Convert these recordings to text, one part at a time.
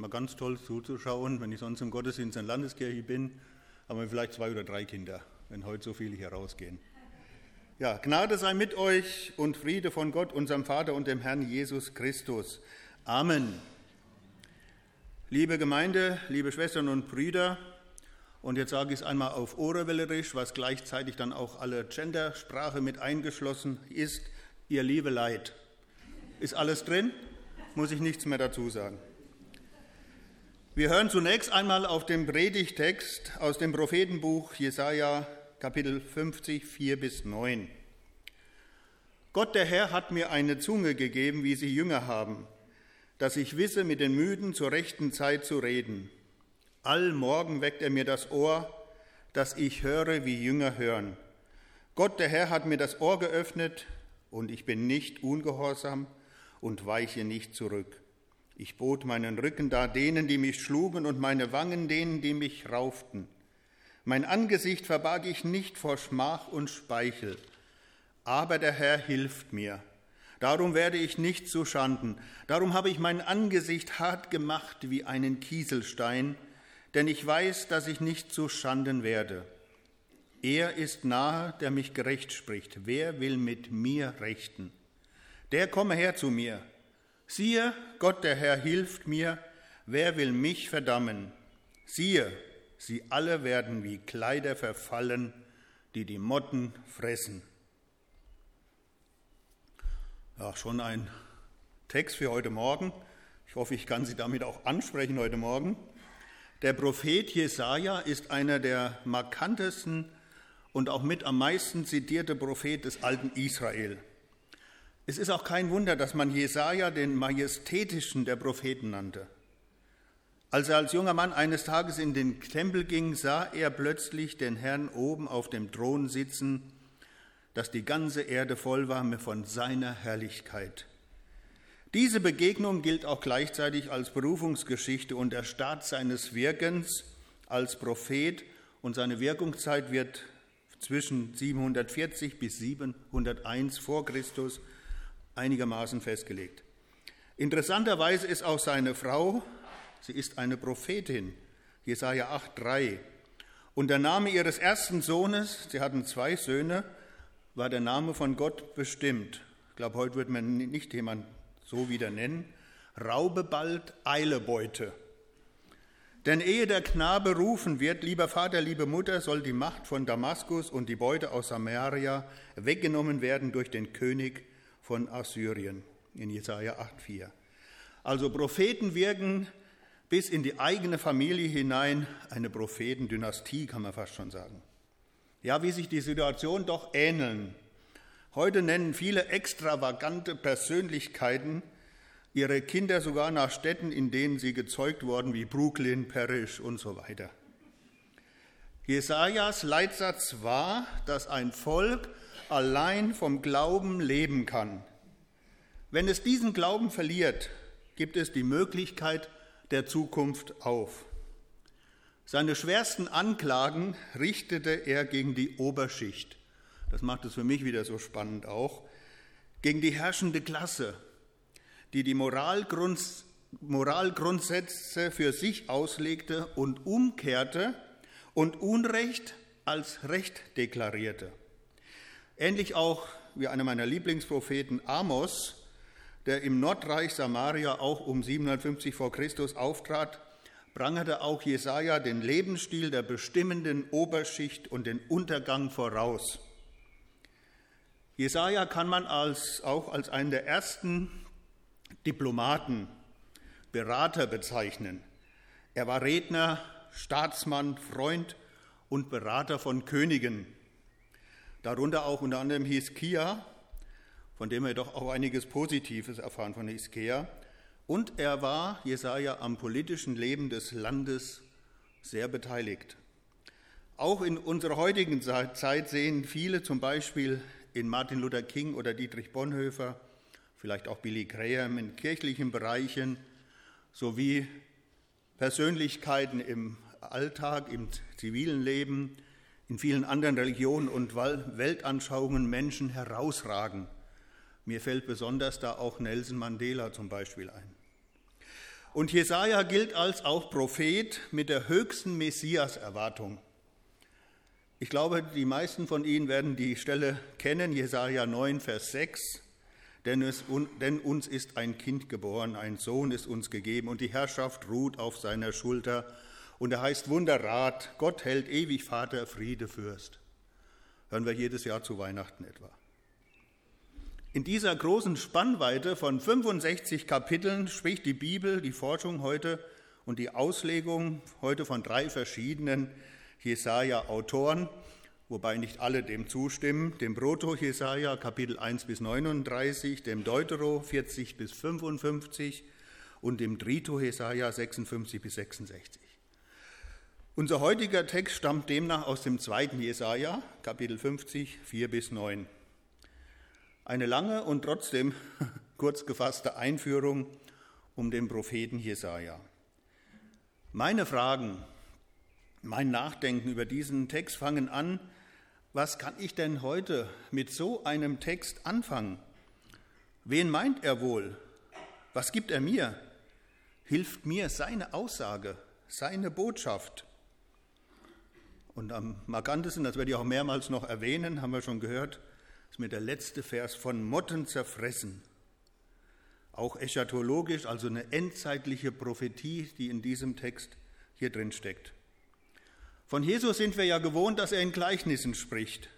Mal ganz toll zuzuschauen, wenn ich sonst im Gottesdienst in Landeskirche bin, haben wir vielleicht zwei oder drei Kinder, wenn heute so viele hier rausgehen. Ja, Gnade sei mit euch und Friede von Gott, unserem Vater und dem Herrn Jesus Christus. Amen. Liebe Gemeinde, liebe Schwestern und Brüder, und jetzt sage ich es einmal auf Ohrewellerisch, was gleichzeitig dann auch alle Gendersprache mit eingeschlossen ist, ihr liebe Leid. Ist alles drin? Muss ich nichts mehr dazu sagen. Wir hören zunächst einmal auf den Predigtext aus dem Prophetenbuch Jesaja, Kapitel 50, 4 bis 9. Gott der Herr hat mir eine Zunge gegeben, wie sie Jünger haben, dass ich wisse, mit den Müden zur rechten Zeit zu reden. Allmorgen weckt er mir das Ohr, dass ich höre, wie Jünger hören. Gott der Herr hat mir das Ohr geöffnet, und ich bin nicht ungehorsam und weiche nicht zurück. Ich bot meinen Rücken da denen, die mich schlugen, und meine Wangen denen, die mich rauften. Mein Angesicht verbarg ich nicht vor Schmach und Speichel, aber der Herr hilft mir. Darum werde ich nicht zu Schanden, darum habe ich mein Angesicht hart gemacht wie einen Kieselstein, denn ich weiß, dass ich nicht zu Schanden werde. Er ist nahe, der mich gerecht spricht. Wer will mit mir rechten? Der komme her zu mir. Siehe, Gott der Herr hilft mir, wer will mich verdammen? Siehe, sie alle werden wie Kleider verfallen, die die Motten fressen. Ja, schon ein Text für heute Morgen. Ich hoffe, ich kann Sie damit auch ansprechen heute Morgen. Der Prophet Jesaja ist einer der markantesten und auch mit am meisten zitierte Prophet des alten Israel. Es ist auch kein Wunder, dass man Jesaja den majestätischen der Propheten nannte. Als er als junger Mann eines Tages in den Tempel ging, sah er plötzlich den Herrn oben auf dem Thron sitzen, dass die ganze Erde voll war von seiner Herrlichkeit. Diese Begegnung gilt auch gleichzeitig als Berufungsgeschichte und der Start seines Wirkens als Prophet und seine Wirkungszeit wird zwischen 740 bis 701 vor Christus einigermaßen festgelegt. Interessanterweise ist auch seine Frau, sie ist eine Prophetin, Jesaja 8,3. Und der Name ihres ersten Sohnes, sie hatten zwei Söhne, war der Name von Gott bestimmt. Ich glaube, heute wird man nicht jemand so wieder nennen. Raube bald, eile Beute. Denn ehe der Knabe rufen wird, lieber Vater, liebe Mutter, soll die Macht von Damaskus und die Beute aus Samaria weggenommen werden durch den König von Assyrien in Jesaja 8,4. Also Propheten wirken bis in die eigene Familie hinein, eine Prophetendynastie kann man fast schon sagen. Ja, wie sich die Situation doch ähneln. Heute nennen viele extravagante Persönlichkeiten ihre Kinder sogar nach Städten, in denen sie gezeugt wurden, wie Brooklyn, Parrish und so weiter. Jesajas Leitsatz war, dass ein Volk allein vom Glauben leben kann. Wenn es diesen Glauben verliert, gibt es die Möglichkeit der Zukunft auf. Seine schwersten Anklagen richtete er gegen die Oberschicht. Das macht es für mich wieder so spannend auch. Gegen die herrschende Klasse, die die Moralgrund, Moralgrundsätze für sich auslegte und umkehrte und Unrecht als Recht deklarierte. Ähnlich auch wie einer meiner Lieblingspropheten Amos, der im Nordreich Samaria auch um 750 vor Christus auftrat, prangerte auch Jesaja den Lebensstil der bestimmenden Oberschicht und den Untergang voraus. Jesaja kann man als, auch als einen der ersten Diplomaten, Berater bezeichnen. Er war Redner, Staatsmann, Freund und Berater von Königen darunter auch unter anderem Hiskia, von dem wir doch auch einiges Positives erfahren von Hiskia. Und er war, Jesaja, am politischen Leben des Landes sehr beteiligt. Auch in unserer heutigen Zeit sehen viele zum Beispiel in Martin Luther King oder Dietrich Bonhoeffer, vielleicht auch Billy Graham in kirchlichen Bereichen sowie Persönlichkeiten im Alltag, im zivilen Leben, in vielen anderen Religionen und Weltanschauungen Menschen herausragen. Mir fällt besonders da auch Nelson Mandela zum Beispiel ein. Und Jesaja gilt als auch Prophet mit der höchsten Messias-Erwartung. Ich glaube, die meisten von Ihnen werden die Stelle kennen, Jesaja 9, Vers 6. Denn, es, denn uns ist ein Kind geboren, ein Sohn ist uns gegeben und die Herrschaft ruht auf seiner Schulter. Und er heißt Wunderrat, Gott hält ewig Vater, Friede, Fürst. Hören wir jedes Jahr zu Weihnachten etwa. In dieser großen Spannweite von 65 Kapiteln spricht die Bibel, die Forschung heute und die Auslegung heute von drei verschiedenen Jesaja-Autoren, wobei nicht alle dem zustimmen, dem Proto-Jesaja Kapitel 1 bis 39, dem Deutero 40 bis 55 und dem Trito-Jesaja 56 bis 66. Unser heutiger Text stammt demnach aus dem zweiten Jesaja, Kapitel 50, 4 bis 9. Eine lange und trotzdem kurz gefasste Einführung um den Propheten Jesaja. Meine Fragen, mein Nachdenken über diesen Text fangen an, was kann ich denn heute mit so einem Text anfangen? Wen meint er wohl? Was gibt er mir? Hilft mir seine Aussage, seine Botschaft? Und am markantesten, das werde ich auch mehrmals noch erwähnen, haben wir schon gehört, ist mir der letzte Vers von Motten zerfressen. Auch eschatologisch, also eine endzeitliche Prophetie, die in diesem Text hier drin steckt. Von Jesus sind wir ja gewohnt, dass er in Gleichnissen spricht,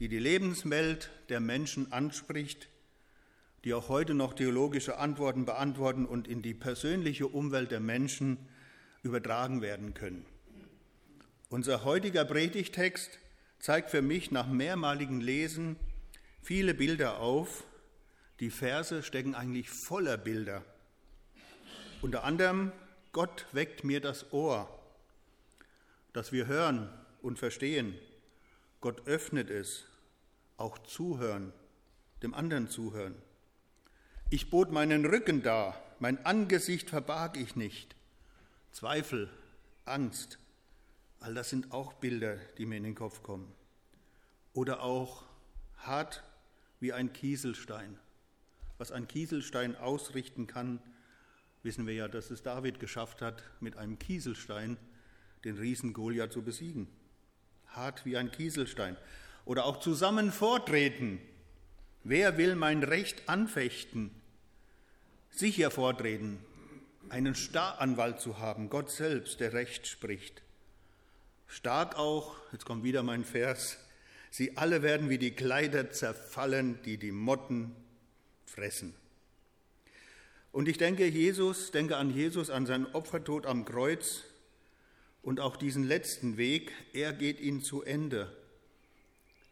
die die Lebenswelt der Menschen anspricht, die auch heute noch theologische Antworten beantworten und in die persönliche Umwelt der Menschen übertragen werden können. Unser heutiger Predigtext zeigt für mich nach mehrmaligen Lesen viele Bilder auf. Die Verse stecken eigentlich voller Bilder. Unter anderem, Gott weckt mir das Ohr, dass wir hören und verstehen. Gott öffnet es, auch zuhören, dem anderen zuhören. Ich bot meinen Rücken dar, mein Angesicht verbarg ich nicht. Zweifel, Angst, all das sind auch Bilder, die mir in den Kopf kommen. Oder auch hart wie ein Kieselstein. Was ein Kieselstein ausrichten kann, wissen wir ja, dass es David geschafft hat, mit einem Kieselstein den Riesen Goliath zu besiegen. Hart wie ein Kieselstein. Oder auch zusammen vortreten. Wer will mein Recht anfechten? Sicher vortreten, einen Staranwalt zu haben, Gott selbst, der Recht spricht. Stark auch, jetzt kommt wieder mein Vers, Sie alle werden wie die Kleider zerfallen, die die Motten fressen. Und ich denke Jesus, denke an Jesus, an seinen Opfertod am Kreuz und auch diesen letzten Weg. Er geht ihn zu Ende.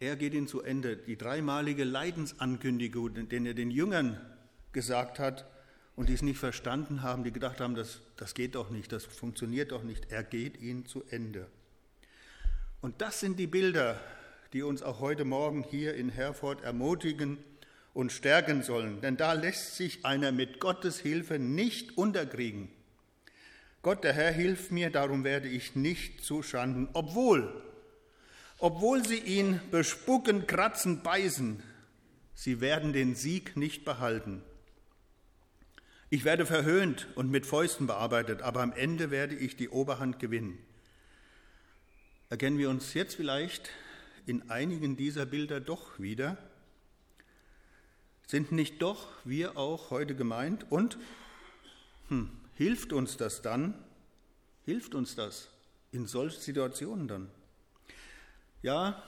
Er geht ihn zu Ende. Die dreimalige Leidensankündigung, den er den Jüngern gesagt hat und die es nicht verstanden haben, die gedacht haben, das, das geht doch nicht, das funktioniert doch nicht. Er geht ihn zu Ende. Und das sind die Bilder, die uns auch heute Morgen hier in Herford ermutigen und stärken sollen. Denn da lässt sich einer mit Gottes Hilfe nicht unterkriegen. Gott, der Herr, hilft mir, darum werde ich nicht zu Schanden, obwohl, obwohl sie ihn bespucken, kratzen, beißen, sie werden den Sieg nicht behalten. Ich werde verhöhnt und mit Fäusten bearbeitet, aber am Ende werde ich die Oberhand gewinnen. Erkennen wir uns jetzt vielleicht in einigen dieser Bilder doch wieder? Sind nicht doch wir auch heute gemeint? Und hm, hilft uns das dann? Hilft uns das in solchen Situationen dann? Ja,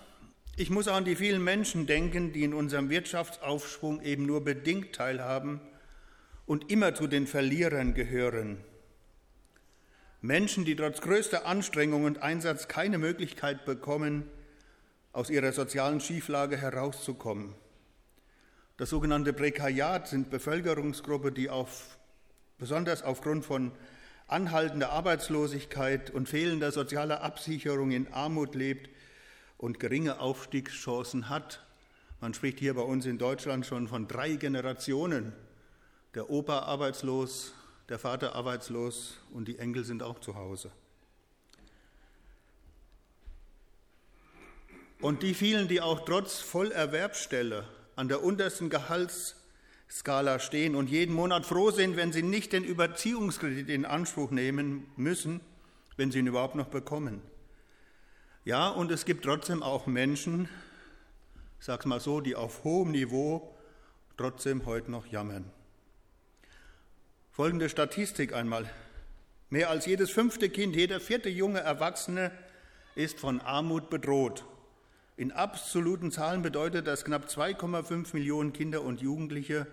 ich muss auch an die vielen Menschen denken, die in unserem Wirtschaftsaufschwung eben nur bedingt teilhaben und immer zu den Verlierern gehören. Menschen, die trotz größter Anstrengung und Einsatz keine Möglichkeit bekommen, aus ihrer sozialen Schieflage herauszukommen. Das sogenannte Prekariat sind Bevölkerungsgruppe, die auf, besonders aufgrund von anhaltender Arbeitslosigkeit und fehlender sozialer Absicherung in Armut lebt und geringe Aufstiegschancen hat. Man spricht hier bei uns in Deutschland schon von drei Generationen. Der Opa arbeitslos, der Vater arbeitslos und die Enkel sind auch zu Hause. Und die vielen, die auch trotz Vollerwerbsstelle an der untersten Gehalts, Skala stehen und jeden Monat froh sind, wenn sie nicht den Überziehungskredit in Anspruch nehmen müssen, wenn sie ihn überhaupt noch bekommen. Ja, und es gibt trotzdem auch Menschen, sag's mal so, die auf hohem Niveau trotzdem heute noch jammern. Folgende Statistik einmal. Mehr als jedes fünfte Kind, jeder vierte junge Erwachsene ist von Armut bedroht. In absoluten Zahlen bedeutet das knapp 2,5 Millionen Kinder und Jugendliche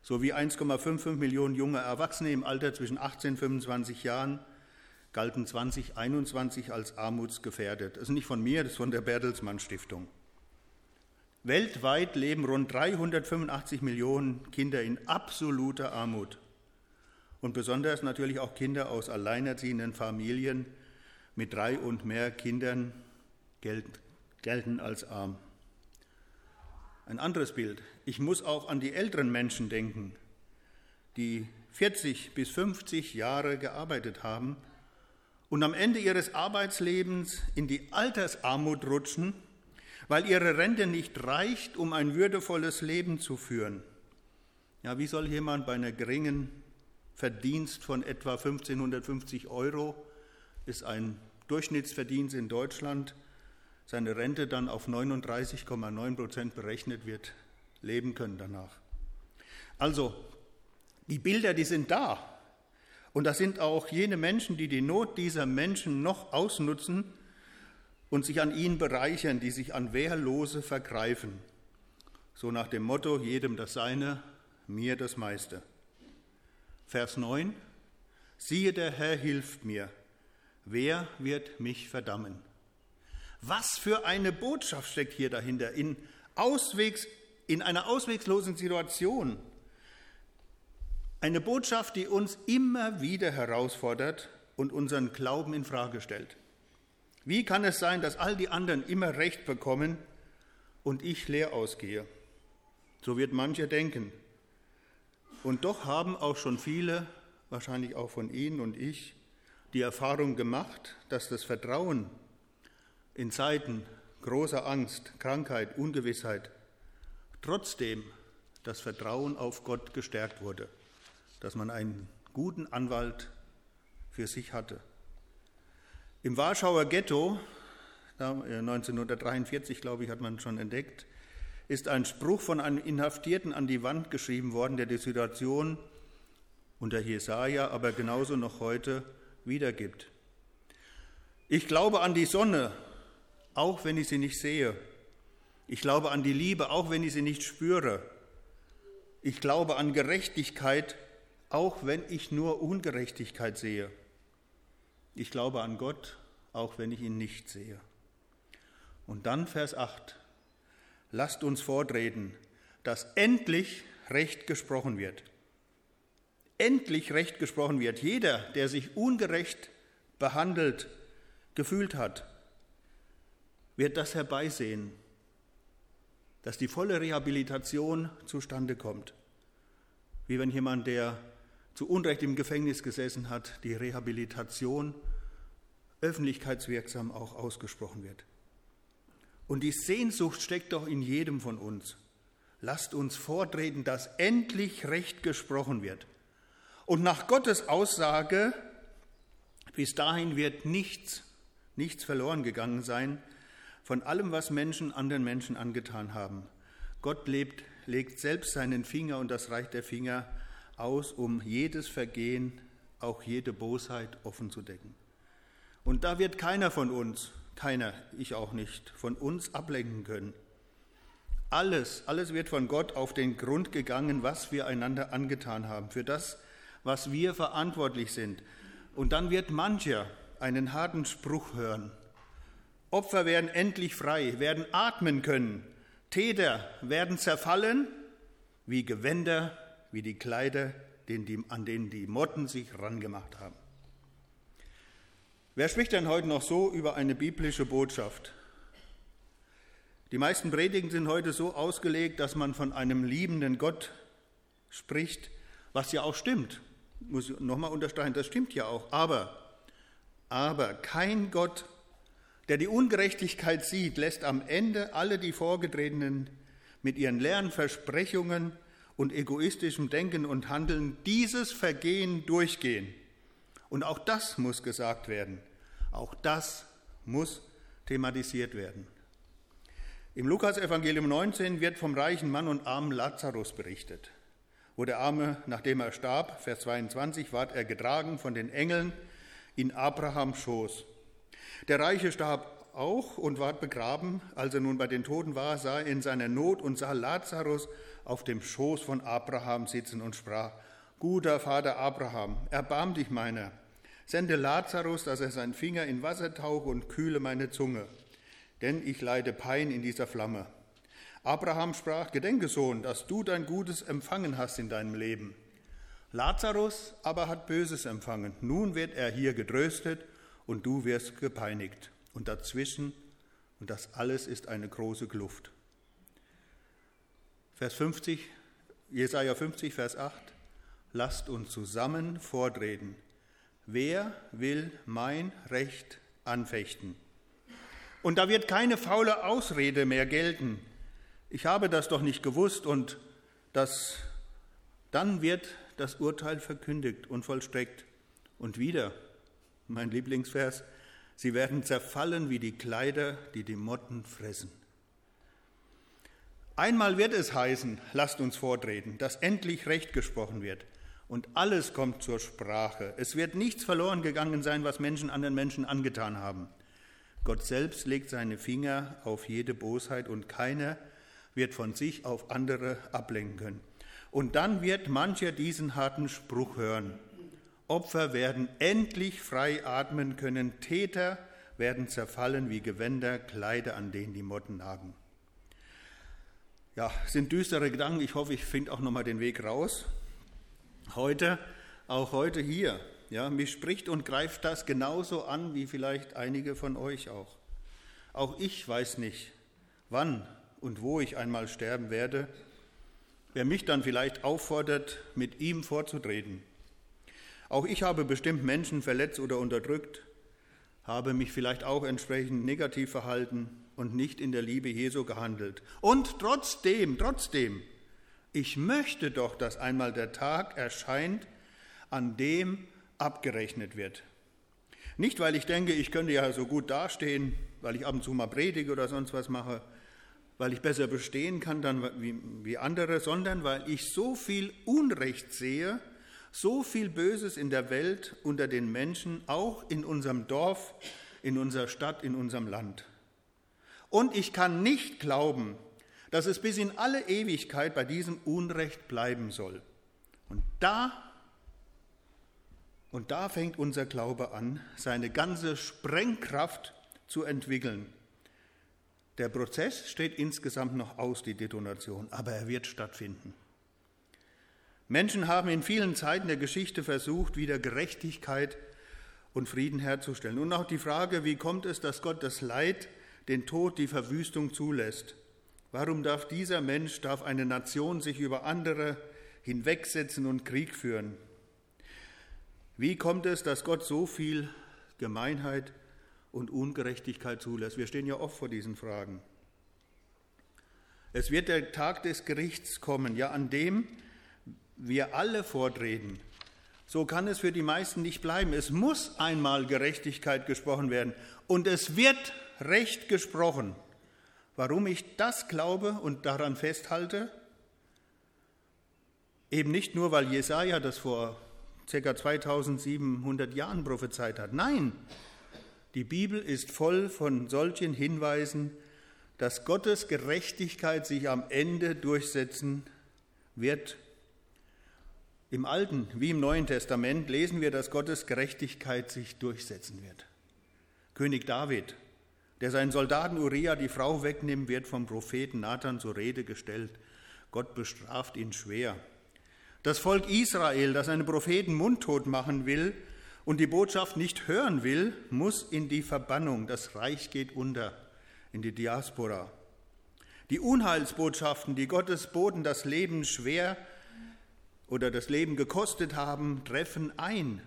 sowie 1,55 Millionen junge Erwachsene im Alter zwischen 18 und 25 Jahren galten 2021 als armutsgefährdet. Das ist nicht von mir, das ist von der Bertelsmann Stiftung. Weltweit leben rund 385 Millionen Kinder in absoluter Armut. Und besonders natürlich auch Kinder aus alleinerziehenden Familien mit drei und mehr Kindern gelten als arm. Ein anderes Bild. Ich muss auch an die älteren Menschen denken, die 40 bis 50 Jahre gearbeitet haben und am Ende ihres Arbeitslebens in die Altersarmut rutschen, weil ihre Rente nicht reicht, um ein würdevolles Leben zu führen. Ja, wie soll jemand bei einer geringen Verdienst von etwa 1550 Euro, ist ein Durchschnittsverdienst in Deutschland, seine Rente dann auf 39,9 Prozent berechnet wird, leben können danach. Also, die Bilder, die sind da. Und das sind auch jene Menschen, die die Not dieser Menschen noch ausnutzen und sich an ihnen bereichern, die sich an Wehrlose vergreifen. So nach dem Motto, jedem das Seine, mir das meiste. Vers 9, siehe der Herr hilft mir, wer wird mich verdammen? Was für eine Botschaft steckt hier dahinter in, Auswegs, in einer ausweglosen Situation. Eine Botschaft, die uns immer wieder herausfordert und unseren Glauben in Frage stellt. Wie kann es sein, dass all die anderen immer Recht bekommen und ich leer ausgehe? So wird mancher denken. Und doch haben auch schon viele, wahrscheinlich auch von Ihnen und ich, die Erfahrung gemacht, dass das Vertrauen in Zeiten großer Angst, Krankheit, Ungewissheit trotzdem das Vertrauen auf Gott gestärkt wurde, dass man einen guten Anwalt für sich hatte. Im Warschauer Ghetto, 1943 glaube ich, hat man schon entdeckt, ist ein Spruch von einem Inhaftierten an die Wand geschrieben worden, der die Situation unter Jesaja, aber genauso noch heute wiedergibt. Ich glaube an die Sonne, auch wenn ich sie nicht sehe. Ich glaube an die Liebe, auch wenn ich sie nicht spüre. Ich glaube an Gerechtigkeit, auch wenn ich nur Ungerechtigkeit sehe. Ich glaube an Gott, auch wenn ich ihn nicht sehe. Und dann Vers 8. Lasst uns vordrehen, dass endlich Recht gesprochen wird. Endlich Recht gesprochen wird. Jeder, der sich ungerecht behandelt gefühlt hat, wird das herbeisehen, dass die volle Rehabilitation zustande kommt. Wie wenn jemand, der zu Unrecht im Gefängnis gesessen hat, die Rehabilitation öffentlichkeitswirksam auch ausgesprochen wird. Und die Sehnsucht steckt doch in jedem von uns. Lasst uns vortreten, dass endlich Recht gesprochen wird. Und nach Gottes Aussage, bis dahin wird nichts, nichts verloren gegangen sein, von allem, was Menschen anderen Menschen angetan haben. Gott lebt, legt selbst seinen Finger und das Reich der Finger aus, um jedes Vergehen, auch jede Bosheit offen zu decken. Und da wird keiner von uns, keiner, ich auch nicht, von uns ablenken können. Alles, alles wird von Gott auf den Grund gegangen, was wir einander angetan haben, für das, was wir verantwortlich sind. Und dann wird mancher einen harten Spruch hören Opfer werden endlich frei, werden atmen können. Täter werden zerfallen wie Gewänder, wie die Kleider, an denen die Motten sich rangemacht haben. Wer spricht denn heute noch so über eine biblische Botschaft? Die meisten Predigen sind heute so ausgelegt, dass man von einem liebenden Gott spricht, was ja auch stimmt. Muss ich nochmal unterstreichen, das stimmt ja auch. Aber, aber kein Gott der die Ungerechtigkeit sieht, lässt am Ende alle die Vorgetretenen mit ihren leeren Versprechungen und egoistischem Denken und Handeln dieses Vergehen durchgehen. Und auch das muss gesagt werden. Auch das muss thematisiert werden. Im Lukas-Evangelium 19 wird vom reichen Mann und armen Lazarus berichtet. Wo der Arme, nachdem er starb, Vers 22, ward er getragen von den Engeln in Abrahams Schoß. Der Reiche starb auch und ward begraben. Als er nun bei den Toten war, sah er in seiner Not und sah Lazarus auf dem Schoß von Abraham sitzen und sprach, Guter Vater Abraham, erbarm dich meiner. Sende Lazarus, dass er seinen Finger in Wasser tauche und kühle meine Zunge denn ich leide Pein in dieser Flamme. Abraham sprach, Gedenke, Sohn, dass du dein Gutes empfangen hast in deinem Leben. Lazarus aber hat Böses empfangen. Nun wird er hier getröstet und du wirst gepeinigt. Und dazwischen, und das alles ist eine große Kluft. Vers 50, Jesaja 50, Vers 8. Lasst uns zusammen vortreten. Wer will mein Recht anfechten? Und da wird keine faule Ausrede mehr gelten. Ich habe das doch nicht gewusst und das, dann wird das Urteil verkündigt und vollstreckt. Und wieder, mein Lieblingsvers, sie werden zerfallen wie die Kleider, die die Motten fressen. Einmal wird es heißen, lasst uns vortreten, dass endlich Recht gesprochen wird. Und alles kommt zur Sprache. Es wird nichts verloren gegangen sein, was Menschen anderen Menschen angetan haben. Gott selbst legt seine Finger auf jede Bosheit und keiner wird von sich auf andere ablenken können. Und dann wird mancher diesen harten Spruch hören. Opfer werden endlich frei atmen können, Täter werden zerfallen wie Gewänder, Kleider, an denen die Motten nagen. Ja, sind düstere Gedanken. Ich hoffe, ich finde auch nochmal den Weg raus. Heute, auch heute hier, ja, mich spricht und greift das genauso an wie vielleicht einige von euch auch. Auch ich weiß nicht, wann und wo ich einmal sterben werde. Wer mich dann vielleicht auffordert, mit ihm vorzutreten. Auch ich habe bestimmt Menschen verletzt oder unterdrückt, habe mich vielleicht auch entsprechend negativ verhalten und nicht in der Liebe Jesu gehandelt. Und trotzdem, trotzdem, ich möchte doch, dass einmal der Tag erscheint, an dem abgerechnet wird. Nicht, weil ich denke, ich könnte ja so gut dastehen, weil ich ab und zu mal predige oder sonst was mache, weil ich besser bestehen kann dann wie, wie andere, sondern weil ich so viel Unrecht sehe, so viel Böses in der Welt unter den Menschen, auch in unserem Dorf, in unserer Stadt, in unserem Land. Und ich kann nicht glauben, dass es bis in alle Ewigkeit bei diesem Unrecht bleiben soll. Und da und da fängt unser Glaube an, seine ganze Sprengkraft zu entwickeln. Der Prozess steht insgesamt noch aus, die Detonation, aber er wird stattfinden. Menschen haben in vielen Zeiten der Geschichte versucht, wieder Gerechtigkeit und Frieden herzustellen. Und auch die Frage, wie kommt es, dass Gott das Leid, den Tod, die Verwüstung zulässt? Warum darf dieser Mensch, darf eine Nation sich über andere hinwegsetzen und Krieg führen? Wie kommt es, dass Gott so viel Gemeinheit und Ungerechtigkeit zulässt? Wir stehen ja oft vor diesen Fragen. Es wird der Tag des Gerichts kommen, ja, an dem wir alle vortreten. So kann es für die meisten nicht bleiben. Es muss einmal Gerechtigkeit gesprochen werden und es wird Recht gesprochen. Warum ich das glaube und daran festhalte? Eben nicht nur, weil Jesaja das vor ca. 2700 Jahren prophezeit hat. Nein, die Bibel ist voll von solchen Hinweisen, dass Gottes Gerechtigkeit sich am Ende durchsetzen wird. Im Alten wie im Neuen Testament lesen wir, dass Gottes Gerechtigkeit sich durchsetzen wird. König David, der seinen Soldaten Uriah die Frau wegnimmt, wird vom Propheten Nathan zur Rede gestellt. Gott bestraft ihn schwer. Das Volk Israel, das einen Propheten mundtot machen will und die Botschaft nicht hören will, muss in die Verbannung. Das Reich geht unter, in die Diaspora. Die Unheilsbotschaften, die Gottes Boten das Leben schwer oder das Leben gekostet haben, treffen ein.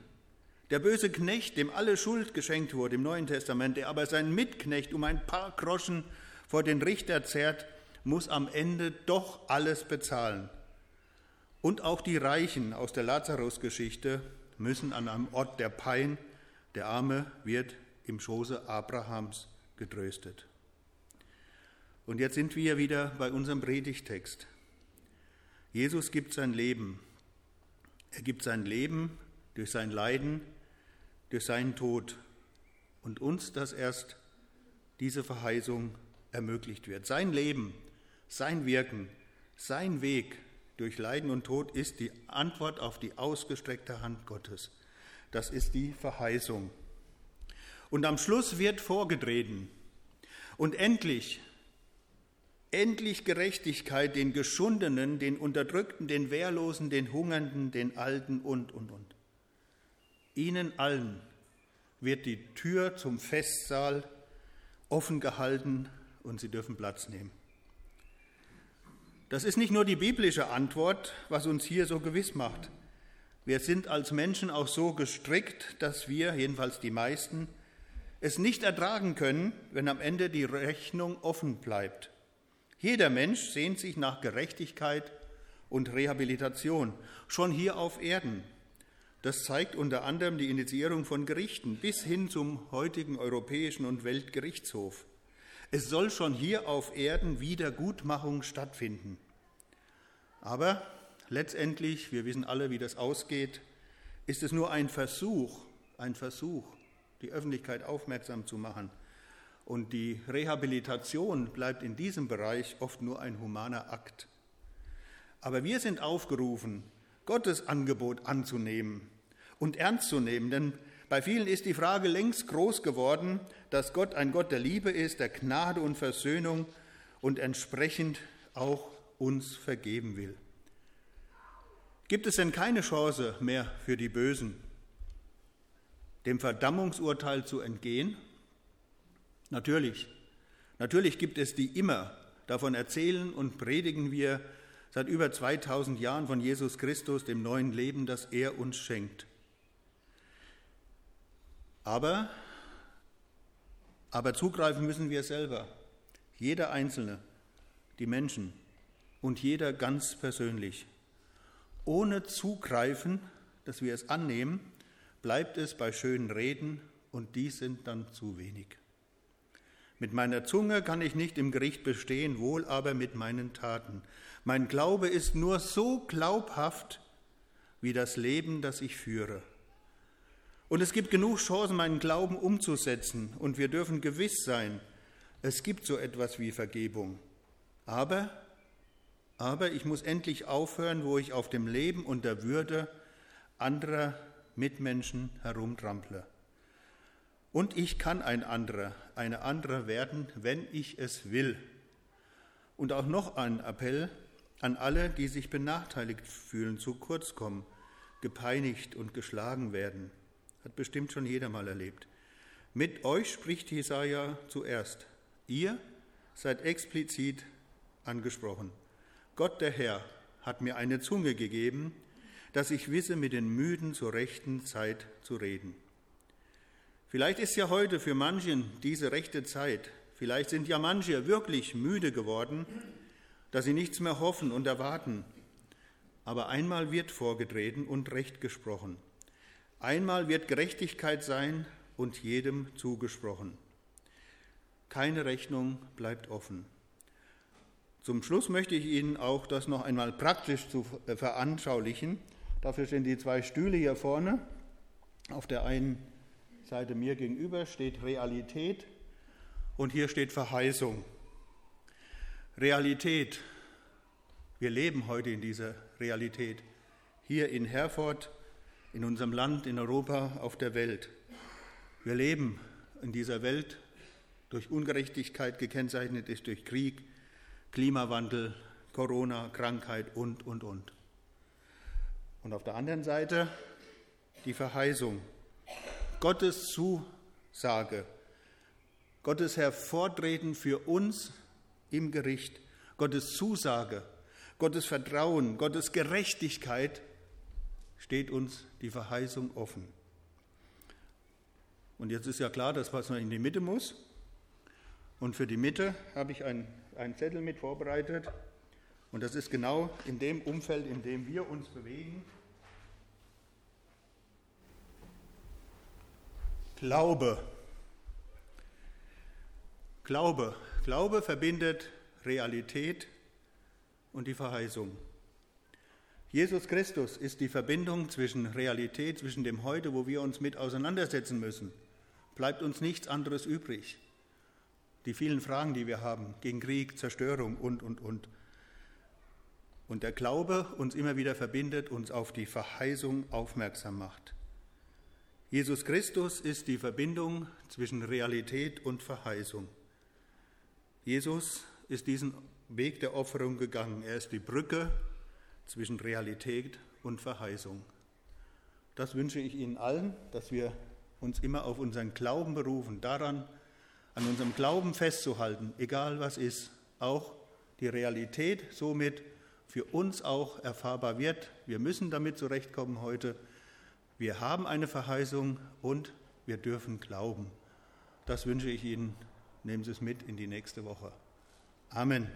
Der böse Knecht, dem alle Schuld geschenkt wurde im Neuen Testament, der aber seinen Mitknecht um ein paar Groschen vor den Richter zerrt, muss am Ende doch alles bezahlen. Und auch die Reichen aus der Lazarus-Geschichte müssen an einem Ort der Pein, der Arme wird im Schoße Abrahams getröstet. Und jetzt sind wir wieder bei unserem Predigtext. Jesus gibt sein Leben. Er gibt sein Leben durch sein Leiden, durch seinen Tod und uns, dass erst diese Verheißung ermöglicht wird. Sein Leben, sein Wirken, sein Weg durch Leiden und Tod ist die Antwort auf die ausgestreckte Hand Gottes. Das ist die Verheißung. Und am Schluss wird vorgetreten. Und endlich, endlich Gerechtigkeit den Geschundenen, den Unterdrückten, den Wehrlosen, den Hungernden, den Alten und, und, und. Ihnen allen wird die Tür zum Festsaal offen gehalten und sie dürfen Platz nehmen. Das ist nicht nur die biblische Antwort, was uns hier so gewiss macht. Wir sind als Menschen auch so gestrickt, dass wir, jedenfalls die meisten, es nicht ertragen können, wenn am Ende die Rechnung offen bleibt. Jeder Mensch sehnt sich nach Gerechtigkeit und Rehabilitation, schon hier auf Erden. Das zeigt unter anderem die Initiierung von Gerichten bis hin zum heutigen Europäischen und Weltgerichtshof. Es soll schon hier auf Erden Wiedergutmachung stattfinden. Aber letztendlich, wir wissen alle, wie das ausgeht, ist es nur ein Versuch, ein Versuch, die Öffentlichkeit aufmerksam zu machen. Und die Rehabilitation bleibt in diesem Bereich oft nur ein humaner Akt. Aber wir sind aufgerufen, Gottes Angebot anzunehmen und ernst zu nehmen, denn bei vielen ist die Frage längst groß geworden, dass Gott ein Gott der Liebe ist, der Gnade und Versöhnung und entsprechend auch uns vergeben will. Gibt es denn keine Chance mehr für die Bösen, dem Verdammungsurteil zu entgehen? Natürlich. Natürlich gibt es die immer. Davon erzählen und predigen wir seit über 2000 Jahren von Jesus Christus, dem neuen Leben, das er uns schenkt. Aber, aber zugreifen müssen wir selber, jeder Einzelne, die Menschen und jeder ganz persönlich. Ohne Zugreifen, dass wir es annehmen, bleibt es bei schönen Reden und die sind dann zu wenig. Mit meiner Zunge kann ich nicht im Gericht bestehen, wohl aber mit meinen Taten. Mein Glaube ist nur so glaubhaft wie das Leben, das ich führe. Und es gibt genug Chancen, meinen Glauben umzusetzen. Und wir dürfen gewiss sein, es gibt so etwas wie Vergebung. Aber, aber ich muss endlich aufhören, wo ich auf dem Leben und der Würde anderer Mitmenschen herumtrample. Und ich kann ein anderer, eine andere werden, wenn ich es will. Und auch noch ein Appell an alle, die sich benachteiligt fühlen, zu kurz kommen, gepeinigt und geschlagen werden. Hat bestimmt schon jeder mal erlebt. Mit euch spricht Jesaja zuerst. Ihr seid explizit angesprochen. Gott der Herr hat mir eine Zunge gegeben, dass ich wisse, mit den Müden zur rechten Zeit zu reden. Vielleicht ist ja heute für manchen diese rechte Zeit. Vielleicht sind ja manche wirklich müde geworden, dass sie nichts mehr hoffen und erwarten. Aber einmal wird vorgetreten und Recht gesprochen. Einmal wird Gerechtigkeit sein und jedem zugesprochen. Keine Rechnung bleibt offen. Zum Schluss möchte ich Ihnen auch das noch einmal praktisch zu veranschaulichen. Dafür stehen die zwei Stühle hier vorne. Auf der einen Seite mir gegenüber steht Realität und hier steht Verheißung. Realität. Wir leben heute in dieser Realität. Hier in Herford in unserem Land, in Europa, auf der Welt. Wir leben in dieser Welt durch Ungerechtigkeit gekennzeichnet ist, durch Krieg, Klimawandel, Corona, Krankheit und, und, und. Und auf der anderen Seite die Verheißung, Gottes Zusage, Gottes Hervortreten für uns im Gericht, Gottes Zusage, Gottes Vertrauen, Gottes Gerechtigkeit steht uns die Verheißung offen. Und jetzt ist ja klar, dass was man in die Mitte muss. Und für die Mitte habe ich einen, einen Zettel mit vorbereitet. Und das ist genau in dem Umfeld, in dem wir uns bewegen. Glaube. Glaube. Glaube verbindet Realität und die Verheißung. Jesus Christus ist die Verbindung zwischen Realität, zwischen dem Heute, wo wir uns mit auseinandersetzen müssen. Bleibt uns nichts anderes übrig. Die vielen Fragen, die wir haben, gegen Krieg, Zerstörung und, und, und. Und der Glaube uns immer wieder verbindet, uns auf die Verheißung aufmerksam macht. Jesus Christus ist die Verbindung zwischen Realität und Verheißung. Jesus ist diesen Weg der Opferung gegangen. Er ist die Brücke zwischen Realität und Verheißung. Das wünsche ich Ihnen allen, dass wir uns immer auf unseren Glauben berufen, daran, an unserem Glauben festzuhalten, egal was ist, auch die Realität somit für uns auch erfahrbar wird. Wir müssen damit zurechtkommen heute. Wir haben eine Verheißung und wir dürfen glauben. Das wünsche ich Ihnen. Nehmen Sie es mit in die nächste Woche. Amen.